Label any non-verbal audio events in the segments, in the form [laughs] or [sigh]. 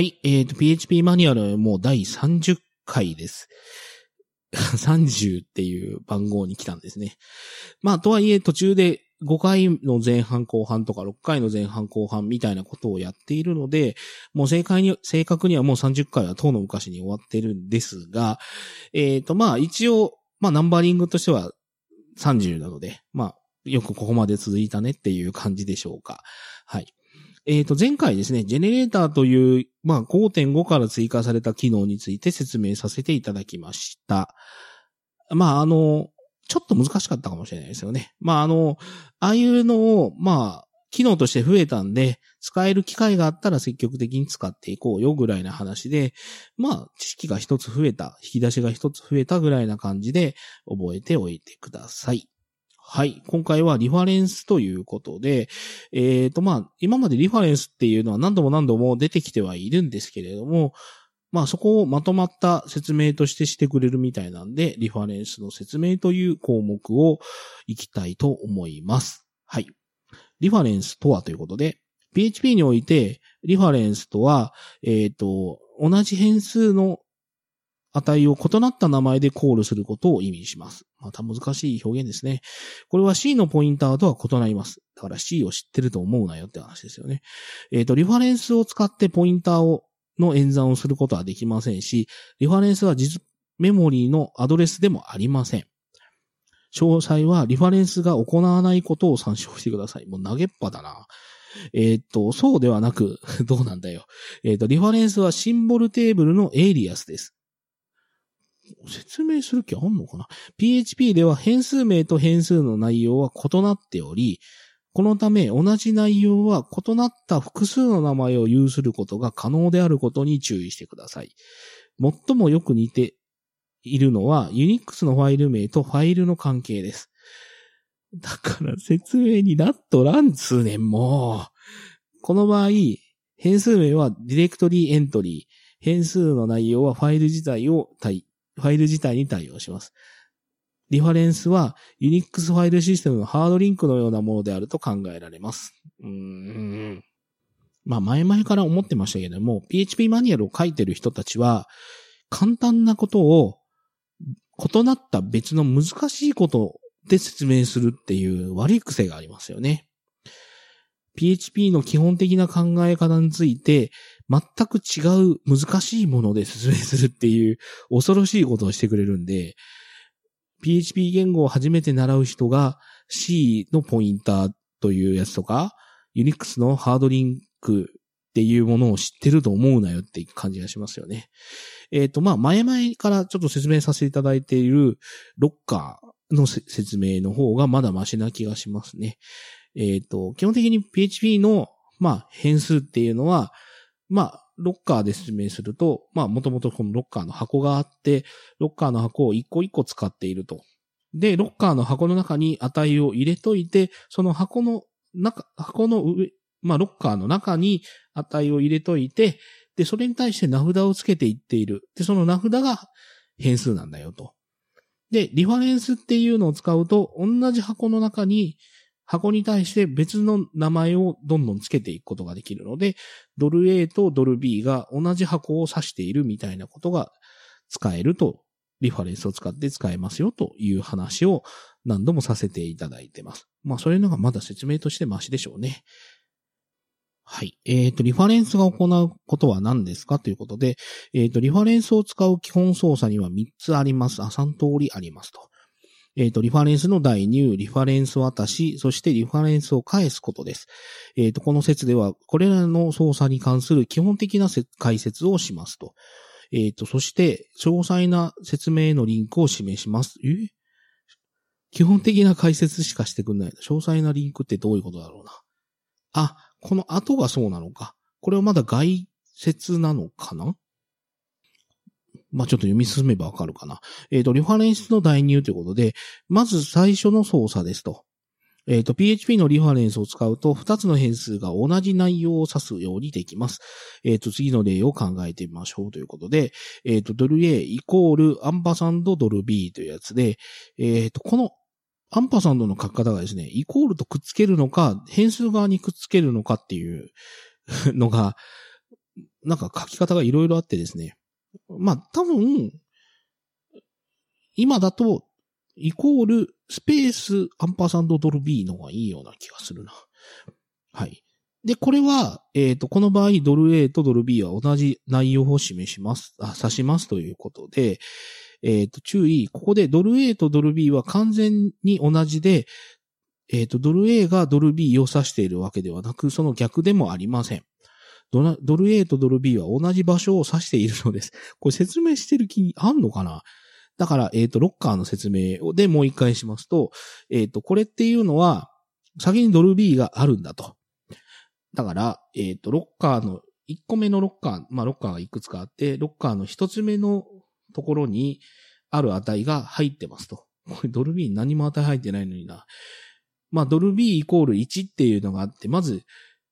はい。えっ、と、PHP マニュアルもう第30回です。[laughs] 30っていう番号に来たんですね。まあ、とはいえ途中で5回の前半後半とか6回の前半後半みたいなことをやっているので、もう正解に、正確にはもう30回は当の昔に終わってるんですが、えっ、と、まあ一応、まあナンバリングとしては30なので、まあよくここまで続いたねっていう感じでしょうか。はい。えっ、と、前回ですね、ジェネレーターという、まあ5.5から追加された機能について説明させていただきました。まああの、ちょっと難しかったかもしれないですよね。まああの、ああいうのを、まあ、機能として増えたんで、使える機会があったら積極的に使っていこうよぐらいな話で、まあ、知識が一つ増えた、引き出しが一つ増えたぐらいな感じで覚えておいてください。はい。今回はリファレンスということで、えっ、と、まあ、今までリファレンスっていうのは何度も何度も出てきてはいるんですけれども、まあそこをまとまった説明としてしてくれるみたいなんで、リファレンスの説明という項目をいきたいと思います。はい。リファレンスとはということで、PHP において、リファレンスとは、えっ、と、同じ変数の値を異なった名前でコールすることを意味します。また難しい表現ですね。これは C のポインターとは異なります。だから C を知ってると思うなよって話ですよね。えっ、と、リファレンスを使ってポインターをの演算をすることはできませんし、リファレンスは実メモリーのアドレスでもありません。詳細はリファレンスが行わないことを参照してください。もう投げっぱだな。えーっと、そうではなく、[laughs] どうなんだよ。えーっと、リファレンスはシンボルテーブルのエイリアスです。説明する気あんのかな ?PHP では変数名と変数の内容は異なっており、このため同じ内容は異なった複数の名前を有することが可能であることに注意してください。最もよく似ているのは Unix のファイル名とファイルの関係です。だから説明になっとらんつうねん、もう。この場合、変数名はディレクトリーエントリー、変数の内容はファイル自体を対、ファイル自体に対応します。リファレンスは Unix ファイルシステムのハードリンクのようなものであると考えられます。うーん。まあ前々から思ってましたけれども、PHP マニュアルを書いてる人たちは、簡単なことを異なった別の難しいことで説明するっていう悪い癖がありますよね。PHP の基本的な考え方について、全く違う難しいもので説明するっていう恐ろしいことをしてくれるんで、PHP 言語を初めて習う人が C のポインターというやつとか、Unix のハードリンクっていうものを知ってると思うなよって感じがしますよね。えっ、と、まあ、前々からちょっと説明させていただいているロッカーの説明の方がまだマシな気がしますね。えっ、と、基本的に PHP の、まあ、変数っていうのは、まあ、ロッカーで説明すると、まあ、もともとこのロッカーの箱があって、ロッカーの箱を一個一個使っていると。で、ロッカーの箱の中に値を入れといて、その箱の中、箱の上、まあ、ロッカーの中に値を入れといて、で、それに対して名札をつけていっている。で、その名札が変数なんだよと。で、リファレンスっていうのを使うと、同じ箱の中に、箱に対して別の名前をどんどんつけていくことができるので、ドル A とドル B が同じ箱を指しているみたいなことが使えると、リファレンスを使って使えますよという話を何度もさせていただいてます。まあ、そういうのがまだ説明としてマシでしょうね。はい。えっ、と、リファレンスが行うことは何ですかということで、えっ、と、リファレンスを使う基本操作には3つあります。あ、3通りありますと。えっ、と、リファレンスの代入、リファレンス渡し、そしてリファレンスを返すことです。えっ、と、この説では、これらの操作に関する基本的な解説をしますと。えっ、と、そして、詳細な説明のリンクを示します。え？基本的な解説しかしてくんない。詳細なリンクってどういうことだろうな。あ、この後がそうなのか。これはまだ概説なのかな？まあ、ちょっと読み進めばわかるかな。えっ、と、リファレンスの代入ということで、まず最初の操作ですと。えっ、と、PHP のリファレンスを使うと、2つの変数が同じ内容を指すようにできます。えっ、と、次の例を考えてみましょうということで、えっ、と、ドル A イコールアンパサンドドル B というやつで、えっ、と、このアンパサンドの書き方がですね、イコールとくっつけるのか、変数側にくっつけるのかっていうのが、なんか書き方がいろいろあってですね。まあ、多分、今だと、イコール、スペース、アンパーサンドドルビーの方がいいような気がするな。はい。で、これは、えっ、ー、と、この場合、ドル A とドル B は同じ内容を示します、あ、指しますということで、えっ、ー、と、注意、ここでドル A とドル B は完全に同じで、えっ、ー、と、ドル A がドル B を指しているわけではなく、その逆でもありません。ドドル A とドル B は同じ場所を指しているのです。[laughs] これ説明してる気あんのかな？だから、えっ、と、ロッカーの説明でもう一回しますと、えっ、と、これっていうのは、先にドル B があるんだと。だから、えっ、ー、と、ロッカーの、1個目のロッカー、まあ、ロッカーがいくつかあって、ロッカーの1つ目のところにある値が入ってますと。これドルビー何も値入ってないのにな。まあ、ドルビーイコール1っていうのがあって、まず、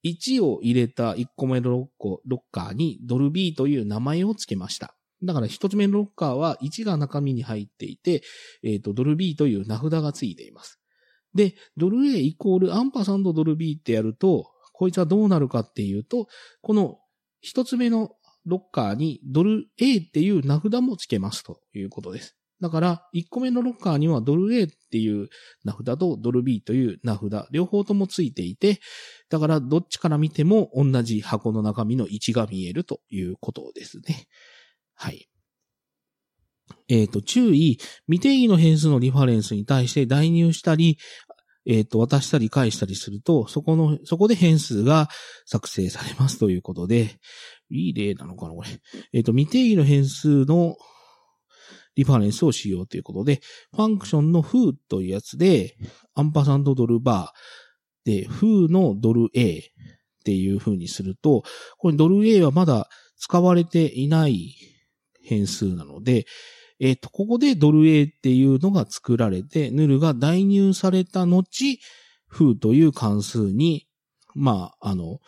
1を入れた1個目のロッロッカーにドルビーという名前を付けました。だから1つ目のロッカーは1が中身に入っていて、えっ、ー、と、ドルビーという名札が付いています。で、ドル A イコールアンパサンドドル B ってやると、こいつはどうなるかっていうと、この一つ目のロッカーにドル A っていう名札も付けますということです。だから、1個目のロッカーにはドル A っていう名札とドル B という名札、両方とも付いていて、だからどっちから見ても同じ箱の中身の位置が見えるということですね。はい。えっ、ー、と、注意、未定義の変数のリファレンスに対して代入したり、えっ、ー、と、渡したり返したりすると、そこの、そこで変数が作成されますということで、いい例なのかな、これ。えっ、ー、と、未定義の変数のリファレンスをしようということで、ファンクションの foo というやつで、アンパサンドドルバーで、foo のドル A っていう風にすると、これドル A はまだ使われていない変数なので、えっ、ー、と、ここでドル A っていうのが作られて、ヌルが代入された後、フーという関数に、まあ、あの、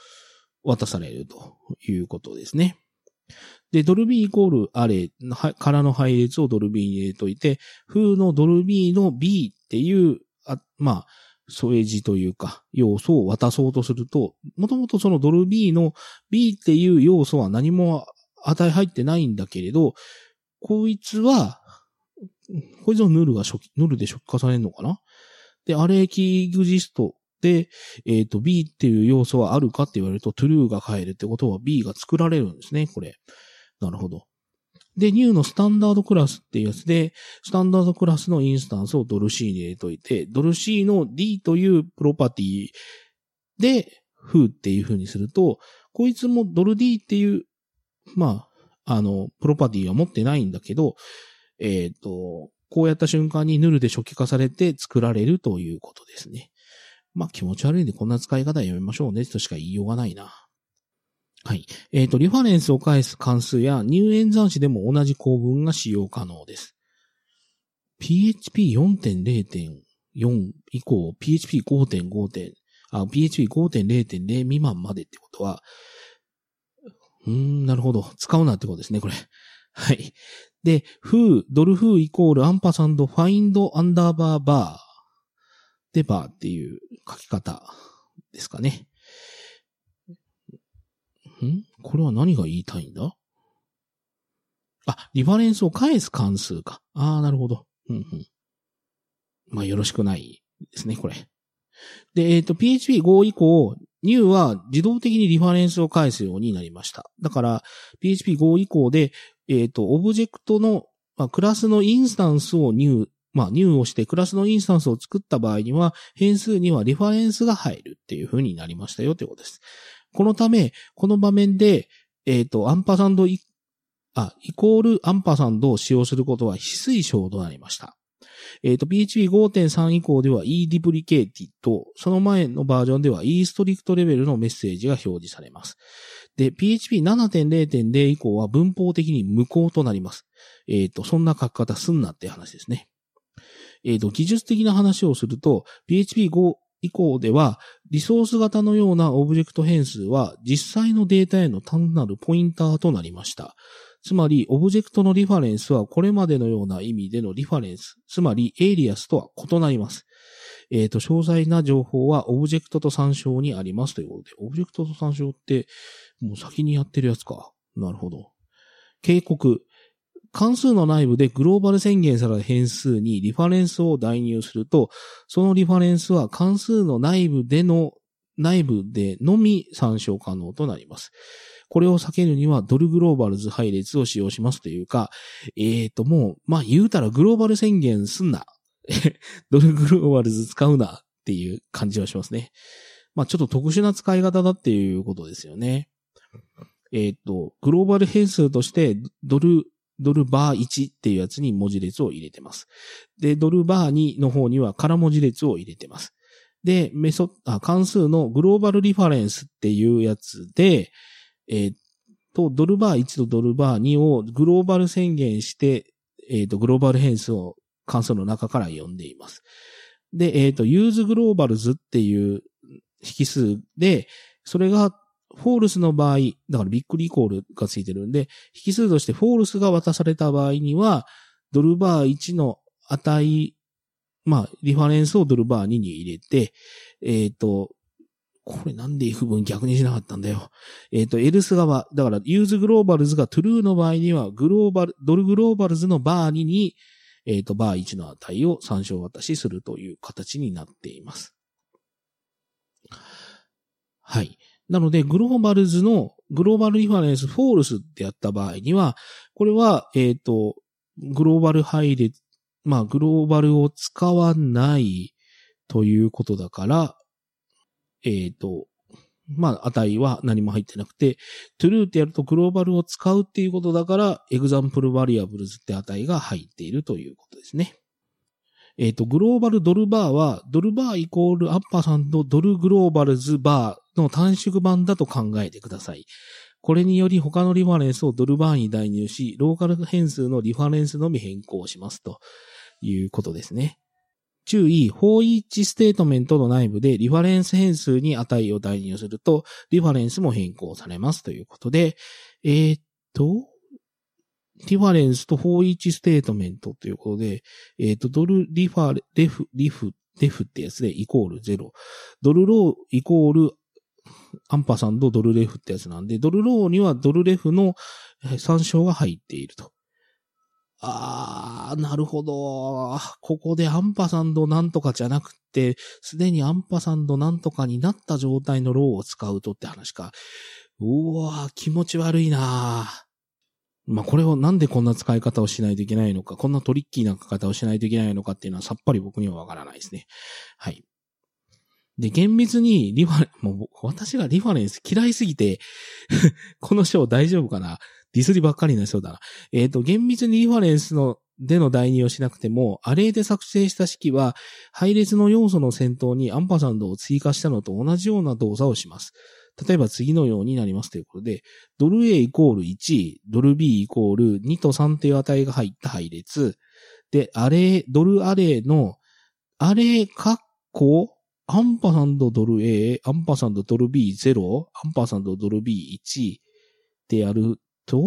渡されるということですね。で、ドルビーイコールアレからの配列をドルビーに入れといて、フーのドルビーの B っていう、あまあ、添え字というか、要素を渡そうとすると、もともとそのドルビーの B っていう要素は何も値入ってないんだけれど、こいつは、こいつのヌルが初期、ヌルで初期化されるのかな？で、アレーキーグジストで、えっ、ー、と、B っていう要素はあるかって言われると、トゥルーが変えるってことは B が作られるんですね、これ。なるほど。で、ニューのスタンダードクラスっていうやつで、スタンダードクラスのインスタンスをドル C に入れといて、ドル C の D というプロパティで、フーっていう風にすると、こいつもドル D っていう、まあ、あの、プロパティは持ってないんだけど、えっ、ー、と、こうやった瞬間にヌルで初期化されて作られるということですね。まあ気持ち悪いんでこんな使い方やめましょうねとしか言いようがないな。はい。えっ、ー、と、リファレンスを返す関数や入演算子でも同じ構文が使用可能です。PHP4.0.4 以降、PHP5.5. あ、PHP5.0.0 未満までってことは、うーん、なるほど。使うなってことですね、これ。[laughs] はい。で、フー、ドルフーイコールアンパサンドファインドアンダーバーバーでバーっていう書き方ですかね。ん？これは何が言いたいんだ？あ、リファレンスを返す関数か。ああ、なるほど。うんうん。まあ、よろしくないですね、これ。で、えっ、ー、と、PHP5 以降、new は自動的にリファレンスを返すようになりました。だから、PHP5 以降で、えっ、ー、と、オブジェクトの、まあ、クラスのインスタンスを new、まあ、new をしてクラスのインスタンスを作った場合には、変数にはリファレンスが入るっていう風になりましたよということです。このため、この場面で、えっ、ー、と、アンパサンドイ、あ、イコールアンパサンドを使用することは非推奨となりました。えっ、ー、と、PHP5.3 以降では eDuplicated、その前のバージョンでは E_STRICT レベルのメッセージが表示されます。で、PHP7.0.0 以降は文法的に無効となります。えっ、ー、と、そんな書き方すんなって話ですね。えっ、ー、と、技術的な話をすると、PHP5 以降では、リソース型のようなオブジェクト変数は実際のデータへの単なるポインターとなりました。つまり、オブジェクトのリファレンスはこれまでのような意味でのリファレンス、つまりエイリアスとは異なります。えっ、と、詳細な情報はオブジェクトと参照にありますということで、オブジェクトと参照って、もう先にやってるやつか。なるほど。警告。関数の内部でグローバル宣言された変数にリファレンスを代入すると、そのリファレンスは関数の内部での、内部でのみ参照可能となります。これを避けるにはドル GLOBALS 配列を使用しますというか、えーと、もう、まあ言うたらグローバル宣言すんな。[laughs] ドルグローバルズ使うなっていう感じはしますね。まあちょっと特殊な使い方だっていうことですよね。えっ、と、グローバル変数としてドルドルバー1っていうやつに文字列を入れてます。で、ドルバー2の方には空文字列を入れてます。で、メソあ、関数のグローバルリファレンスっていうやつで、えー、と、ドルバー1とドルバー2をグローバル宣言して、えっ、ー、と、グローバル変数を関数の中から読んでいます。で、えっ、ー、と、 use globals っていう引数で、それが false の場合、だからビックリコールがついてるんで、引数として false が渡された場合には、ドル var 1の値、まあ、リファレンスをドル var 2に入れて、えっ、ー、と、これなんで if 文逆にしなかったんだよ。えっ、ー、と、 else 側、だから、 use globals が true の場合には、グローバル、ドル GLOBALS の var 2に、えっ、ー、と、バー1の値を参照渡しするという形になっています。はい。なので、グローバルズのグローバルリファレンスフォールスってやった場合には、これは、えっ、ー、と、グローバル配列、まあ、グローバルを使わないということだから、えっ、ー、と、まあ、値は何も入ってなくて、true ってやるとグローバルを使うっていうことだから、example variables って値が入っているということですね。えっ、ー、と、グローバルドル var は、ドル var イコールアンパサンドドル GLOBALS var の短縮版だと考えてください。これにより他のリファレンスをドル var に代入し、ローカル変数のリファレンスのみ変更しますということですね。注意、 foreach ステートメントの内部でリファレンス変数に値を代入すると、リファレンスも変更されますということで、えー、っと、リファレンスと foreach ステートメントということで、えっ、と、ドルリファレ、 ref、リフ、デフってやつでイコール0。ドル row イコールアンパサンドドル ref ってやつなんで、ドル row にはドル ref の参照が入っていると。あー、なるほど。ここでアンパサンドなんとかじゃなくて、すでにアンパサンドなんとかになった状態の row を使うとって話か。うわー、気持ち悪いなー。まあ、これをなんでこんな使い方をしないといけないのか、こんなトリッキーな書き方をしないといけないのかっていうのはさっぱり僕にはわからないですね。はい。で、厳密にリファレン、もう私がリファレンス嫌いすぎて [laughs] この章大丈夫かな？ディスりばっかりになりそうだな。えっ、ー、と、厳密にリファレンスのでの代入をしなくても、アレイで作成した式は、配列の要素の先頭にアンパサンドを追加したのと同じような動作をします。例えば次のようになりますということで、ドル A イコール1、ドル B イコール2と3という値が入った配列。で、アレイ、ドルアレイの、アレイカッコ、アンパサンドドル A、アンパサンドドル B0、アンパサンドドル B1 でやると、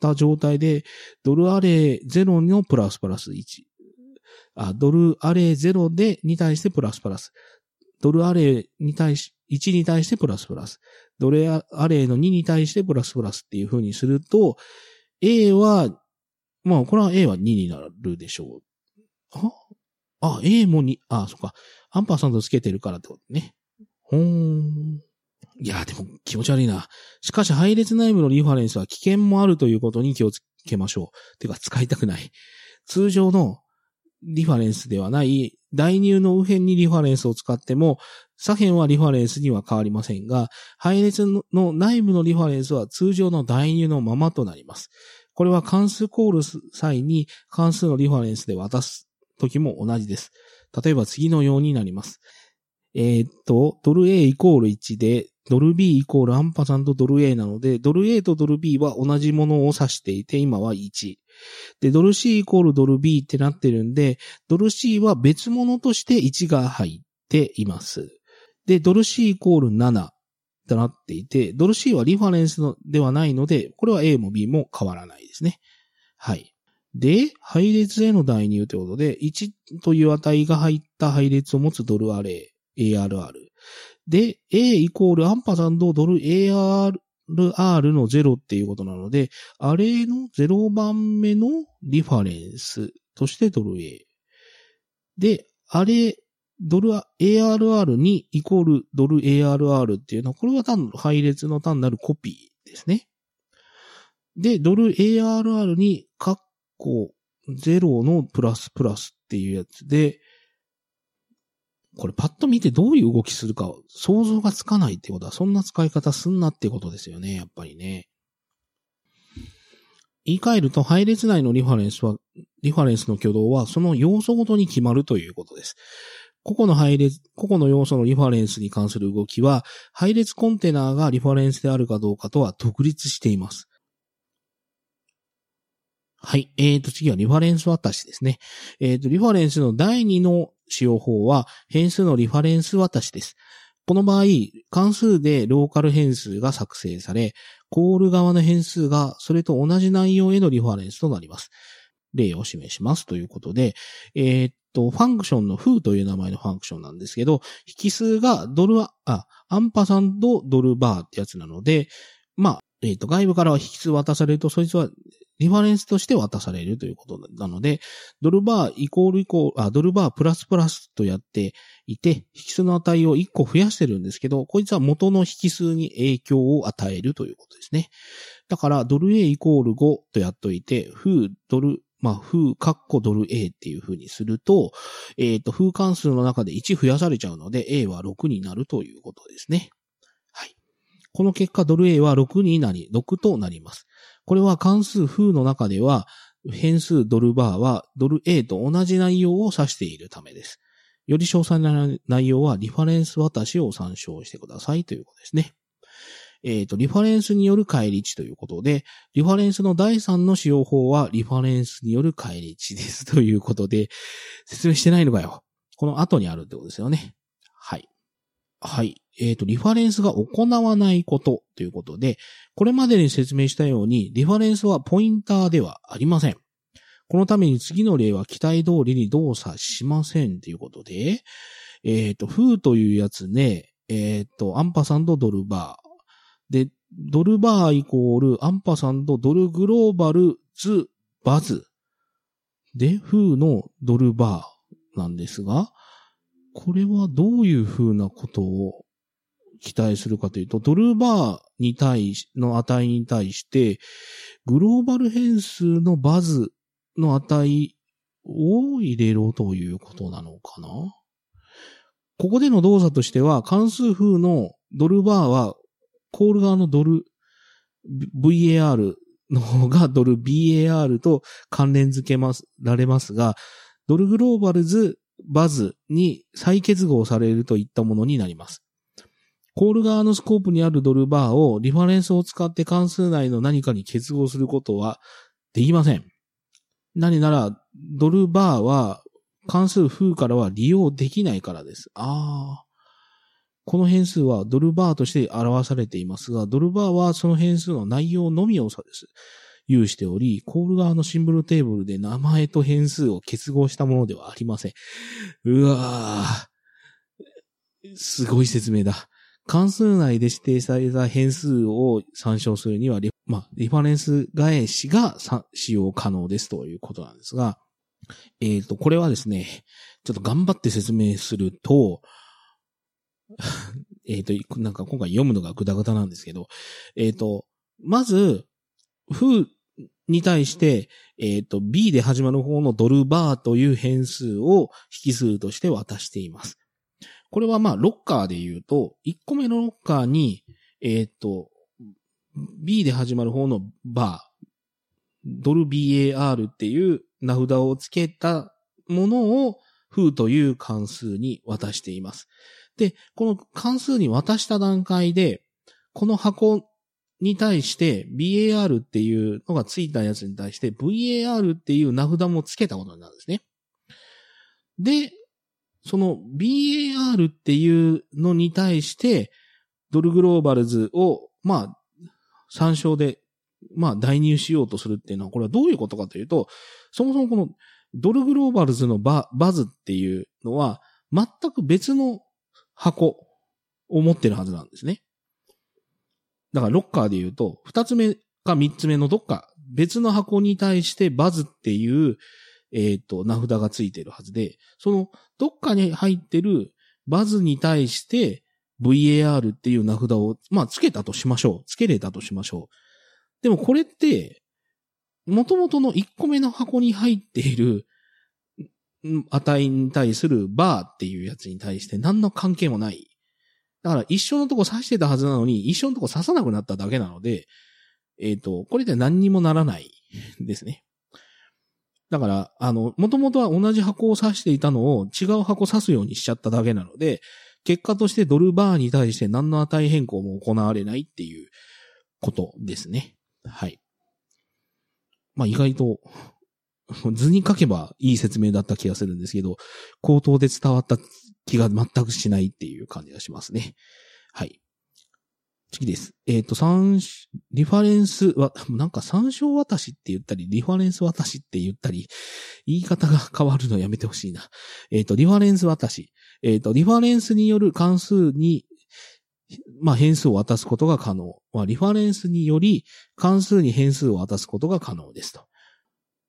た状態で、ドルアレイ0のプラスプラス1。あ、ドルアレイ0でに対してプラスプラス。ドルアレイに対し、1に対してプラスプラス。ドルアレイの2に対してプラスプラスっていう風にすると、A は、まあ、これは A は2になるでしょう。ああ、A も2、あ、そっか。アンパーさんとつけてるからってことね。ほーん。いや、でも気持ち悪いな。しかし配列内部のリファレンスは危険もあるということに気をつけましょう。てか使いたくない。通常のリファレンスではない代入の右辺にリファレンスを使っても、左辺はリファレンスには変わりませんが、配列の内部のリファレンスは通常の代入のままとなります。これは関数コール際に関数のリファレンスで渡す時も同じです。例えば次のようになります。えー、っと、ドル A イコール1で、ドル B イコールアンパさんとドル A なので、ドル A とドル B は同じものを指していて、今は1。で、ドル C イコールドル B ってなってるんで、ドル C は別物として1が入っています。で、ドル C イコール7となっていて、ドル C はリファレンスのではないので、これは A も B も変わらないですね。はい。で、配列への代入ということで、1という値が入った配列を持つドルアレイ、ARR。で、A イコールアンパサンドドル ARR の0っていうことなので、アレイの0番目のリファレンスとしてドル A。で、アレイ、ドル ARR にイコールドル ARR っていうのは、これは単配列の単なるコピーですね。で、ドル ARR にカッコ0のプラスプラスっていうやつで、これパッと見てどういう動きするか想像がつかないってことは、そんな使い方すんなってことですよね、やっぱりね。言い換えると、配列内のリファレンスは、リファレンスの挙動は、その要素ごとに決まるということです。個々の配列、個々の要素のリファレンスに関する動きは、配列コンテナーがリファレンスであるかどうかとは独立しています。はい。えーと、次はリファレンス渡しですね。えーと、リファレンスの第2の使用法は、変数のリファレンス渡しです。この場合、関数でローカル変数が作成され、コール側の変数がそれと同じ内容へのリファレンスとなります。例を示しますということで、えー、っと、ファンクションのフーという名前のファンクションなんですけど、引数がドル、あ、アンパサンドドルバーってやつなので、まあ、えっ、と、外部からは引数渡されると、そいつはリファレンスとして渡されるということなので、ドルバーイコールイコール、あ、ドルバープラスプラスとやっていて、引数の値を1個増やしてるんですけど、こいつは元の引数に影響を与えるということですね。だから、ドル A イコール5とやっといて、フードル、まあ、風、カッコドル A っていう風にすると、えっ、ー、と、風関数の中で1増やされちゃうので、A は6になるということですね。はい。この結果、ドル A は6になり、6となります。これは関数風の中では、変数ドルバーはドル A と同じ内容を指しているためです。より詳細な内容はリファレンス渡しを参照してくださいということですね。えっ、ー、と、リファレンスによる返り値ということで、リファレンスの第3の使用法はリファレンスによる返り値ですということで、説明してないのかよ。この後にあるってことですよね。はい。はい。えっ、ー、と、リファレンスが行わないことということで、これまでに説明したように、リファレンスはポインターではありません。このために次の例は期待通りに動作しませんということで、えっ、ー、と、フーというやつね、えっ、ー、と、アンパサンドドルバー。で、ドルバーイコールアンパサンドドルグローバルズバズ。で、フのドルバーなんですが、これはどういうふうなことを期待するかというと、ドルバーに対し、の値に対して、グローバル変数のバズの値を入れろということなのかな？ここでの動作としては、関数風のドルバーは、コール側のドル、VAR の方がドル BAR と関連付けます、られますが、ドルグローバルズバズに再結合されるといったものになります。コール側のスコープにあるドルバーをリファレンスを使って関数内の何かに結合することはできません。何なら、ドルバーは関数風からは利用できないからです。ああ。この変数はドルバーとして表されていますが、ドルバーはその変数の内容のみをさです。有しており、コール側のシンボルテーブルで名前と変数を結合したものではありません。うわぁ。すごい説明だ。関数内で指定された変数を参照するにはリ、まあ、リファレンス返しが使用可能ですということなんですが、えっ、ー、と、これはですね、ちょっと頑張って説明すると、[laughs] えっと、なんか今回読むのがグダグダなんですけど、えっ、ー、と、まず、フに対して、えっ、ー、と、B で始まる方のドルバーという変数を引数として渡しています。これはまあ、ロッカーで言うと、1個目のロッカーに、えっ、ー、と、B で始まる方のバー、ドル BAR っていう名札を付けたものを、フという関数に渡しています。で、この関数に渡した段階で、この箱に対して BAR っていうのがついたやつに対して VAR っていう名札も付けたことになるんですね。で、その BAR っていうのに対して、ドルグローバルズを、まあ、参照でまあ、代入しようとするっていうのは、これはどういうことかというと、そもそもこのドルグローバルズのババズっていうのは、全く別の箱を持ってるはずなんですね。だからロッカーで言うと、二つ目か三つ目のどっか別の箱に対してバズっていう、えっ、ー、と、名札がついてるはずで、そのどっかに入ってるバズに対して VAR っていう名札を、まあ、つけたとしましょう。つけれたとしましょう。でもこれって、元々の1個目の箱に入っている値に対するバーっていうやつに対して何の関係もない。だから一緒のとこ刺してたはずなのに、一緒のとこ刺さなくなっただけなので、えっ、ー、と、これで何にもならない [laughs] ですね。だから、あの、もともとは同じ箱を刺していたのを違う箱刺すようにしちゃっただけなので、結果としてドルバーに対して何の値変更も行われないっていうことですね。はい。まあ意外と、[laughs] 図に書けばいい説明だった気がするんですけど、口頭で伝わった気が全くしないっていう感じがしますね。はい。次です。えっ、ー、と、三、リファレンスは、[laughs] なんか参照渡しって言ったり、リファレンス渡しって言ったり、言い方が変わるのやめてほしいな。えっ、ー、と、リファレンス渡し。えっ、ー、と、リファレンスによる関数にまあ、変数を渡すことが可能。まあ、リファレンスにより関数に変数を渡すことが可能ですと。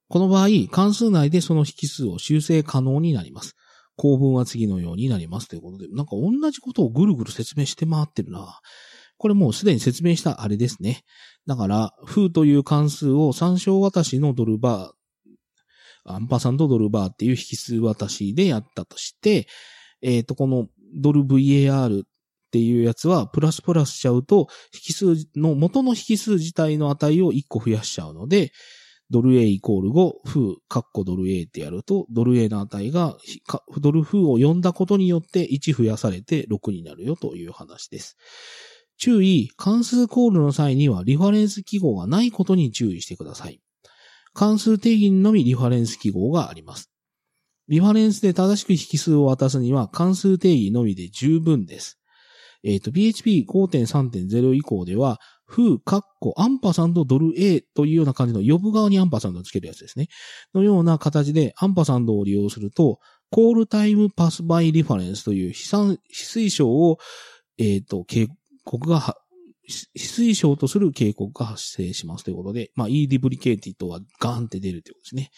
この場合、関数内でその引数を修正可能になります。構文は次のようになりますということで、なんか同じことをぐるぐる説明して回ってるな。これもうすでに説明したあれですね。だから、フーという関数を参照渡しのドルバー、アンパサンドドルバーっていう引数渡しでやったとして、えっ、ー、と、このドル VAR っていうやつは、プラスプラスしちゃうと、引数の、元の引数自体の値を1個増やしちゃうので、ドル A イコール5、フー、カッコドル A ってやると、ドル A の値が、ドルフーを呼んだことによって1増やされて6になるよという話です。注意、関数コールの際にはリファレンス記号がないことに注意してください。関数定義のみリファレンス記号があります。リファレンスで正しく引数を渡すには関数定義のみで十分です。えっ、ー、と、PHP5.3.0 以降では、foo、カッコ、アンパサンドドル A というような感じの呼ぶ側にアンパサンドをつけるやつですね。のような形でアンパサンドを利用すると、 call-time pass by reference という非算、非推奨を、えっ、ー、と、警告が非推奨とする警告が発生しますということで、まあ、e ディブリケーティとはガーンって出るということですね。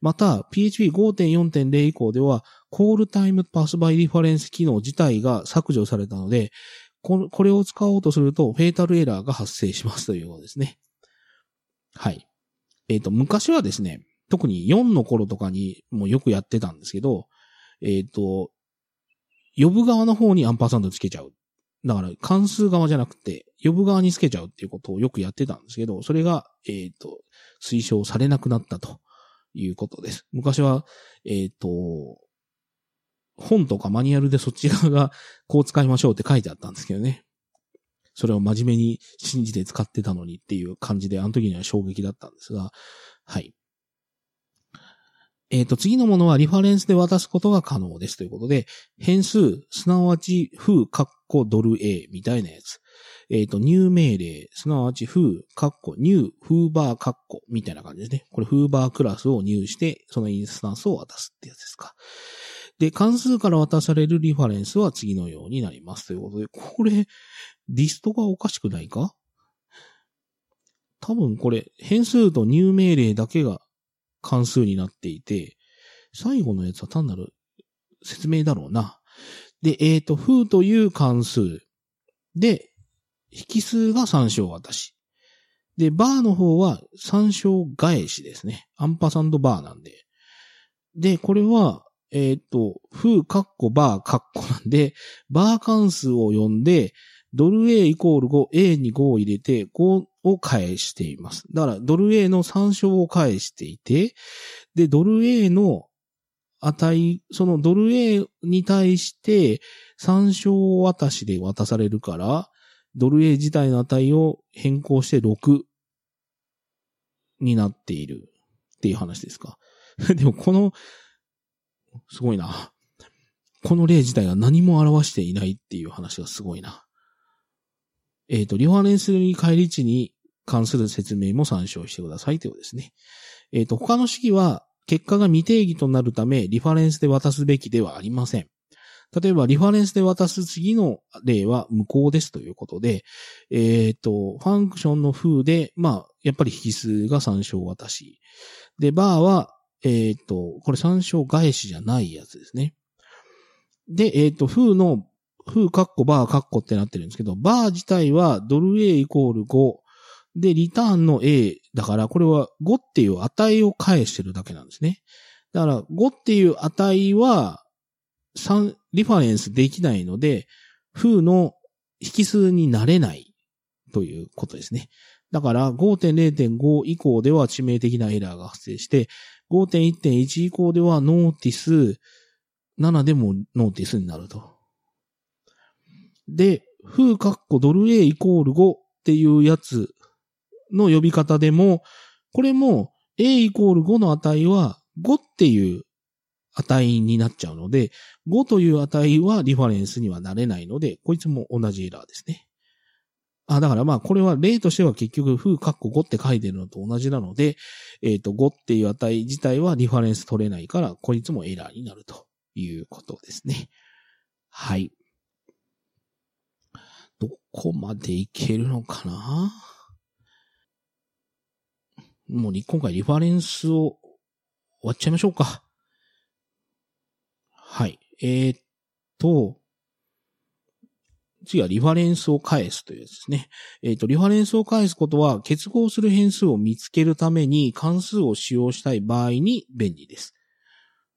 また、PHP5.4.0 以降では、 call-time pass by reference 機能自体が削除されたので、これを使おうとすると、フェータルエラーが発生しますということですね。はい。えっ、ー、と、昔はですね、特に4の頃とかにもよくやってたんですけど、えっ、ー、と、呼ぶ側の方にアンパーサンドつけちゃう。だから、関数側じゃなくて、呼ぶ側につけちゃうっていうことをよくやってたんですけど、それが、えっ、ー、と、推奨されなくなったということです。昔は、えっ、と、本とかマニュアルでそっち側がこう使いましょうって書いてあったんですけどね。それを真面目に信じて使ってたのにっていう感じで、あの時には衝撃だったんですが、はい。えっ、ー、と、次のものはリファレンスで渡すことが可能ですということで、変数、すなわち、フー、カッコ、ドル A みたいなやつ。えっ、ー、と、ニュー命令、すなわち、フー、カッコ、ニュー、フーバー、カッコ、みたいな感じですね。これ、フーバークラスを入して、そのインスタンスを渡すってやつですか。で、関数から渡されるリファレンスは次のようになります。ということで、これ、リストがおかしくないか？多分これ、変数と入命令だけが関数になっていて、最後のやつは単なる説明だろうな。で、えっ、ー、と、フーという関数。で、引数が参照渡し。で、バーの方は参照返しですね。アンパサンドバーなんで。で、これは、えっ、と、フーカッコバーカッコなんで、バー関数を呼んで、ドル A イコール5、A に5を入れて、5を返しています。だから、ドル A の参照を返していて、で、ドル A の値、そのドル A に対して参照渡しで渡されるから、ドル A 自体の値を変更して6になっているっていう話ですか。[laughs] でもこのすごいな。この例自体は何も表していないっていう話がすごいな。えっ、ー、と、リファレンスに帰り値に関する説明も参照してくださいということですね。えっ、と、他の式は結果が未定義となるため、リファレンスで渡すべきではありません。例えば、リファレンスで渡す次の例は無効ですということで、えっ、と、ファンクションの風で、まあ、やっぱり引数が参照渡し。で、バーは、えっ、と、これ参照返しじゃないやつですね。で、えっ、と、風の、風カッコバーカッコってなってるんですけど、バー自体はドル A イコール5。で、リターンの A だから、これは5っていう値を返してるだけなんですね。だから、5っていう値は、3、リファレンスできないので、風の引数になれないということですね。だから5.0.5以降では致命的なエラーが発生して、5.1.1以降ではノーティス、7でもノーティスになると。で、風カッコドル A イコール5っていうやつの呼び方でも、これも A イコール5の値は5っていう値になっちゃうので、5という値はリファレンスにはなれないので、こいつも同じエラーですね。あ、だからまあ、これは例としては結局、風カッコ5って書いてるのと同じなので、えっ、ー、と、5っていう値自体はリファレンス取れないから、こいつもエラーになるということですね。はい。どこまでいけるのかな？もう今回リファレンスを終わっちゃいましょうか。はい。えー、っと、次はリファレンスを返すというやつですね。えっ、と、リファレンスを返すことは結合する変数を見つけるために関数を使用したい場合に便利です。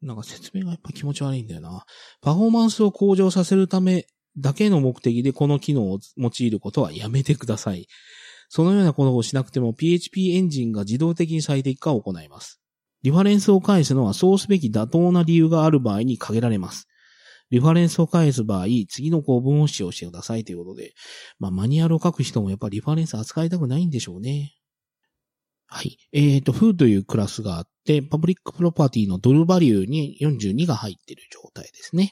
なんか説明がやっぱ気持ち悪いんだよな。パフォーマンスを向上させるためだけの目的でこの機能を用いることはやめてください。そのようなことをしなくても PHP エンジンが自動的に最適化を行います。リファレンスを返すのはそうすべき妥当な理由がある場合に限られます。リファレンスを返す場合、次の構文を使用してくださいということで、まあ、マニュアルを書く人もやっぱりリファレンス扱いたくないんでしょうね。はい。えっ、ー、と、フーというクラスがあって、パブリックプロパティのドル value に42が入っている状態ですね。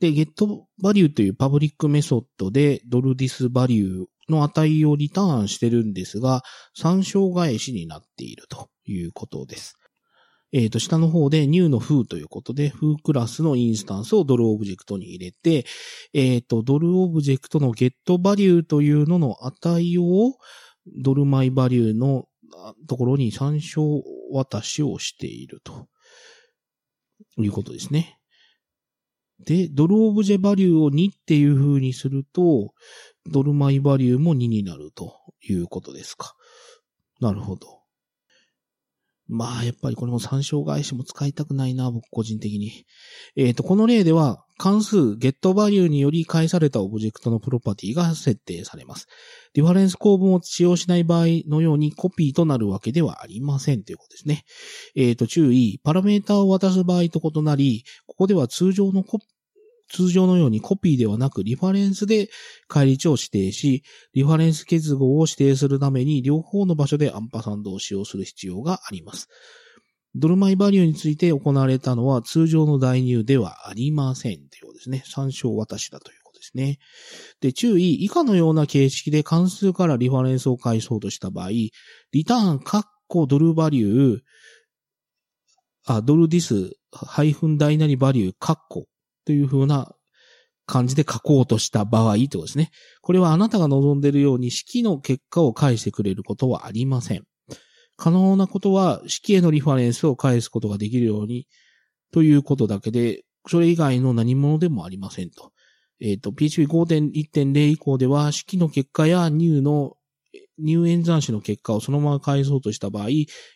で、 get value というパブリックメソッドでドル this value の値をリターンしてるんですが、参照返しになっているということです。えっ、ー、と、下の方で new の foo ということで、foo クラスのインスタンスをドル object に入れて、えっ、ー、と、ドル object の get value というのの値を、ドル my value のところに参照渡しをしているということですね。で、ドル obj value を2っていう風にすると、ドルマイバリューも2になるということですか。なるほど。まあ、やっぱりこれも参照返しも使いたくないな、僕個人的に。えっ、ー、と、この例では、関数 getValue により返されたオブジェクトのプロパティが設定されます。リファレンス構文を使用しない場合のようにコピーとなるわけではありませんということですね。えっ、ー、と、注意、パラメータを渡す場合と異なり、ここでは通常のコ通常のようにコピーではなくリファレンスで返り値を指定し、リファレンス結合を指定するために両方の場所でアンパサンドを使用する必要があります。ドルマイバリューについて行われたのは通常の代入ではありませんということですね。参照渡しだということですね。で、注意、以下のような形式で関数からリファレンスを返そうとした場合、リターン、カッコ、ドルバリュー、あ、ドルディス、ハイフンダイナリバリュー、カッコという風な感じで書こうとした場合ってことですね。これはあなたが望んでいるように式の結果を返してくれることはありません。可能なことは式へのリファレンスを返すことができるようにということだけで、それ以外の何者でもありませんと。えっ、ー、と、PHP5.1.0 以降では式の結果や new の入演算子の結果をそのまま返そうとした場合、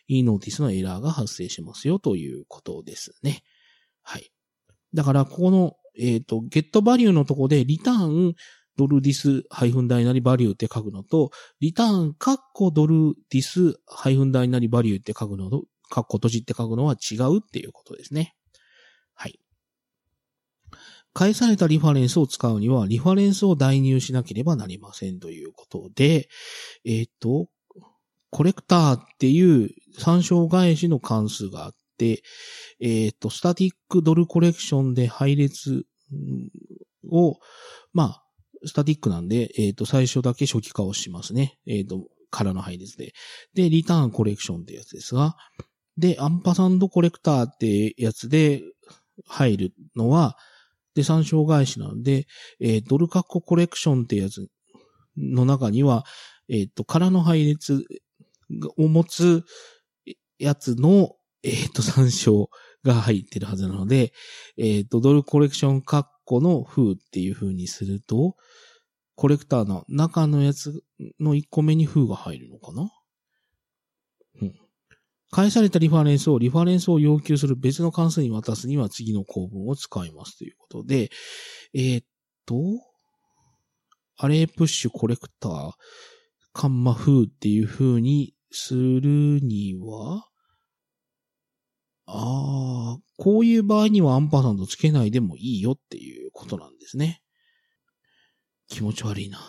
e-notice のエラーが発生しますよということですね。はい。だから、ここの、えっ、ー、と、ゲットバリューのとこで、リターン、ドルディス、ハイフンダイナリバリューって書くのと、リターン、カッコドルディス、ハイフンダイナリバリューって書くのと、カッコ閉じって書くのは違うっていうことですね。はい。返されたリファレンスを使うには、リファレンスを代入しなければなりませんということで、えっ、ー、と、コレクターっていう参照返しの関数があっ、えっ、ー、と、スタティックドルコレクションで配列を、まあ、スタティックなんで、えっ、ー、と、最初だけ初期化をしますね。えっ、ー、と、からの配列で。で、リターンコレクションってやつですが、で、アンパサンドコレクターってやつで入るのは、で、参照返しなので、えー、ドルカッココレクションってやつの中には、えっ、ー、と、空の配列を持つやつの、えっ、と、参照が入ってるはずなので、えっ、と、ドルコレクションカッコの風っていう風にすると、コレクターの中のやつの1個目に風が入るのかな？うん。返されたリファレンスをリファレンスを要求する別の関数に渡すには次の構文を使いますということで、えー、っと、アレイプッシュコレクター、カンマ風っていう風にするには、ああ、こういう場合にはアンパサンドつけないでもいいよっていうことなんですね。気持ち悪いな。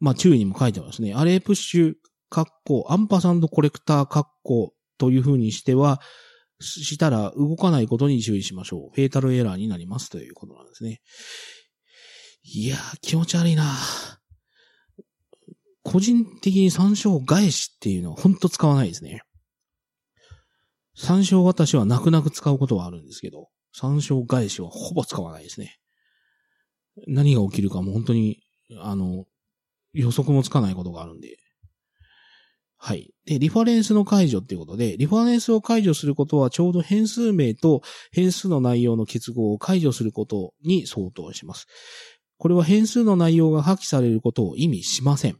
まあ、注意にも書いてますね。アレイプッシュ、カッコ、アンパサンドコレクター、カッコという風にしては、したら動かないことに注意しましょう。フェータルエラーになりますということなんですね。いやー、気持ち悪いな個人的に参照返しっていうのはほんと使わないですね。参照私は泣く泣く使うことはあるんですけど、参照返しはほぼ使わないですね。何が起きるかも本当に、あの、予測もつかないことがあるんで。はい。で、リファレンスの解除っていうことで、リファレンスを解除することはちょうど変数名と変数の内容の結合を解除することに相当します。これは変数の内容が破棄されることを意味しません。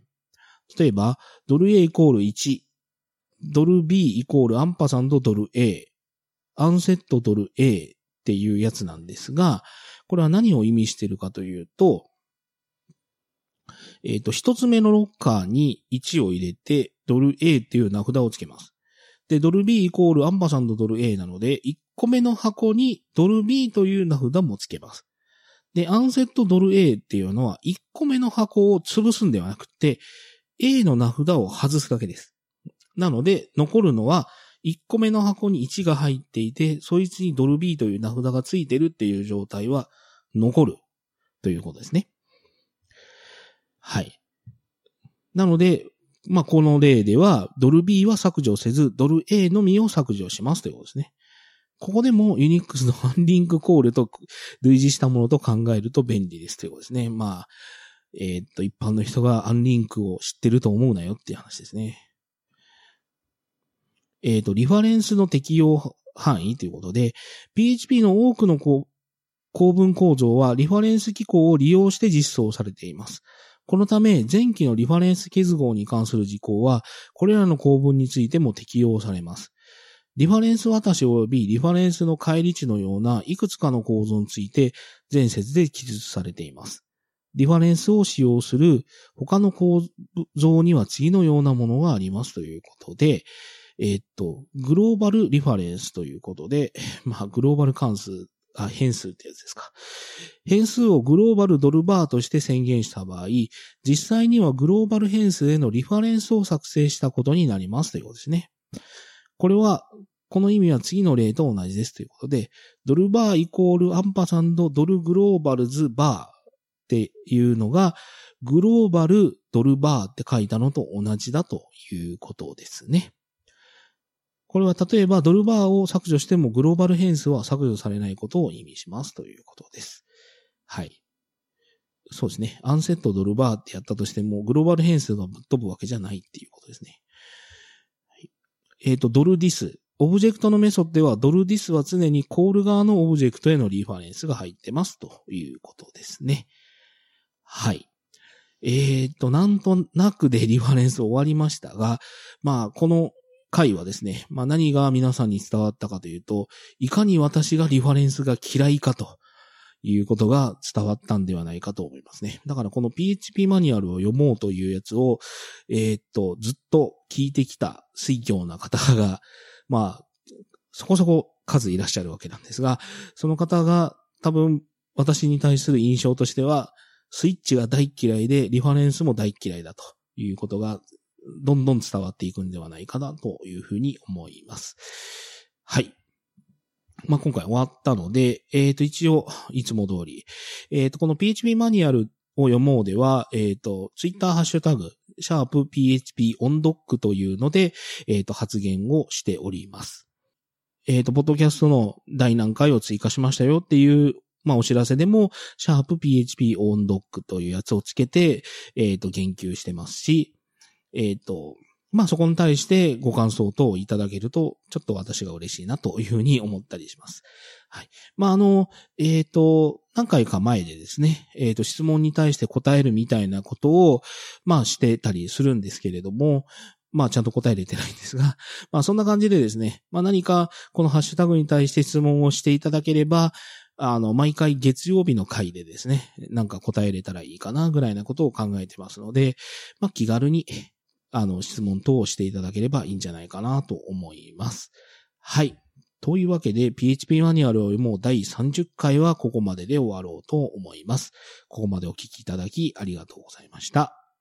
例えば、ドル A イコール1、ドル B イコールアンパサンドドル A、アンセットドル A っていうやつなんですが、これは何を意味しているかというと、えっ、ー、と、一つ目のロッカーに1を入れて、ドル A っていう名札をつけます。で、ドル B イコールアンパサンドドル A なので、1個目の箱にドル B という名札もつけます。で、アンセットドル A っていうのは、1個目の箱を潰すんではなくて、A の名札を外すだけです。なので、残るのは、1個目の箱に1が入っていて、そいつにドル B という名札がついてるっていう状態は残るということですね。はい。なので、まあ、この例では、ドル B は削除せず、ドル A のみを削除しますということですね。ここでも Unix のアンリンクコールと類似したものと考えると便利ですということですね。まあ、えー、っと、一般の人がアンリンクを知ってると思うなよっていう話ですね。えっ、ー、と、リファレンスの適用範囲ということで、PHP の多くの構文構造はリファレンス機構を利用して実装されています。このため、前期のリファレンス結合に関する事項は、これらの構文についても適用されます。リファレンス渡し及びリファレンスの乖離値のようないくつかの構造について前節で記述されています。リファレンスを使用する他の構造には次のようなものがありますということで、えー、っと、グローバルリファレンスということで、[laughs] まあ、グローバル関数、あ、変数ってやつですか。変数をグローバルドルバーとして宣言した場合、実際にはグローバル変数へのリファレンスを作成したことになりますということですね。これは、この意味は次の例と同じですということで、ドルバーイコールアンパサンドドルグローバルズバーっていうのが、グローバルドルバーって書いたのと同じだということですね。これは例えばドル var を削除してもグローバル変数は削除されないことを意味しますということです。はい。そうですね。 unset ドル var ってやったとしても、グローバル変数がぶっ飛ぶわけじゃないっていうことですね。はい、えっ、ー、と、ドル this。オブジェクトのメソッドでは、ドル this は常にコール側のオブジェクトへのリファレンスが入ってますということですね。はい。えっ、ー、と、なんとなくでリファレンス終わりましたが、まあ、この回はですね、まあ何が皆さんに伝わったかというと、いかに私がリファレンスが嫌いかということが伝わったんではないかと思いますね。だからこの PHP マニュアルを読もうというやつを、えー、っと、ずっと聞いてきた水教な方が、まあ、そこそこ数いらっしゃるわけなんですが、その方が多分私に対する印象としては、スイッチが大嫌いで、リファレンスも大嫌いだということがどんどん伝わっていくんではないかなというふうに思います。はい。まあ、今回終わったので、えっ、ー、と、一応、いつも通り、えっ、ー、と、この PHP マニュアルを読もうでは、えっ、ー、と、ツイッターハッシュタグ、シャープ PHP オンドックというので、えっ、と、発言をしております。えっ、と、ポッドキャストの第何回を追加しましたよっていうまあ、お知らせでも、シャープ PHP オンドックというやつをつけて、えっ、ー、と、言及してますし、えっ、ー、と、まあ、そこに対してご感想等をいただけると、ちょっと私が嬉しいなというふうに思ったりします。はい。まあ、あの、えっ、ー、と、何回か前でですね、えっ、と、質問に対して答えるみたいなことを、まあ、してたりするんですけれども、まあちゃんと答えれてないんですが、[laughs] まあそんな感じでですね、まあ何かこのハッシュタグに対して質問をしていただければ、あの、毎回月曜日の回でですね、なんか答えれたらいいかなぐらいなことを考えてますので、まあ、気軽に、あの、質問等をしていただければいいんじゃないかなと思います。はい。というわけで、PHP マニュアルをもう第30回はここまでで終わろうと思います。ここまでお聞きいただきありがとうございました。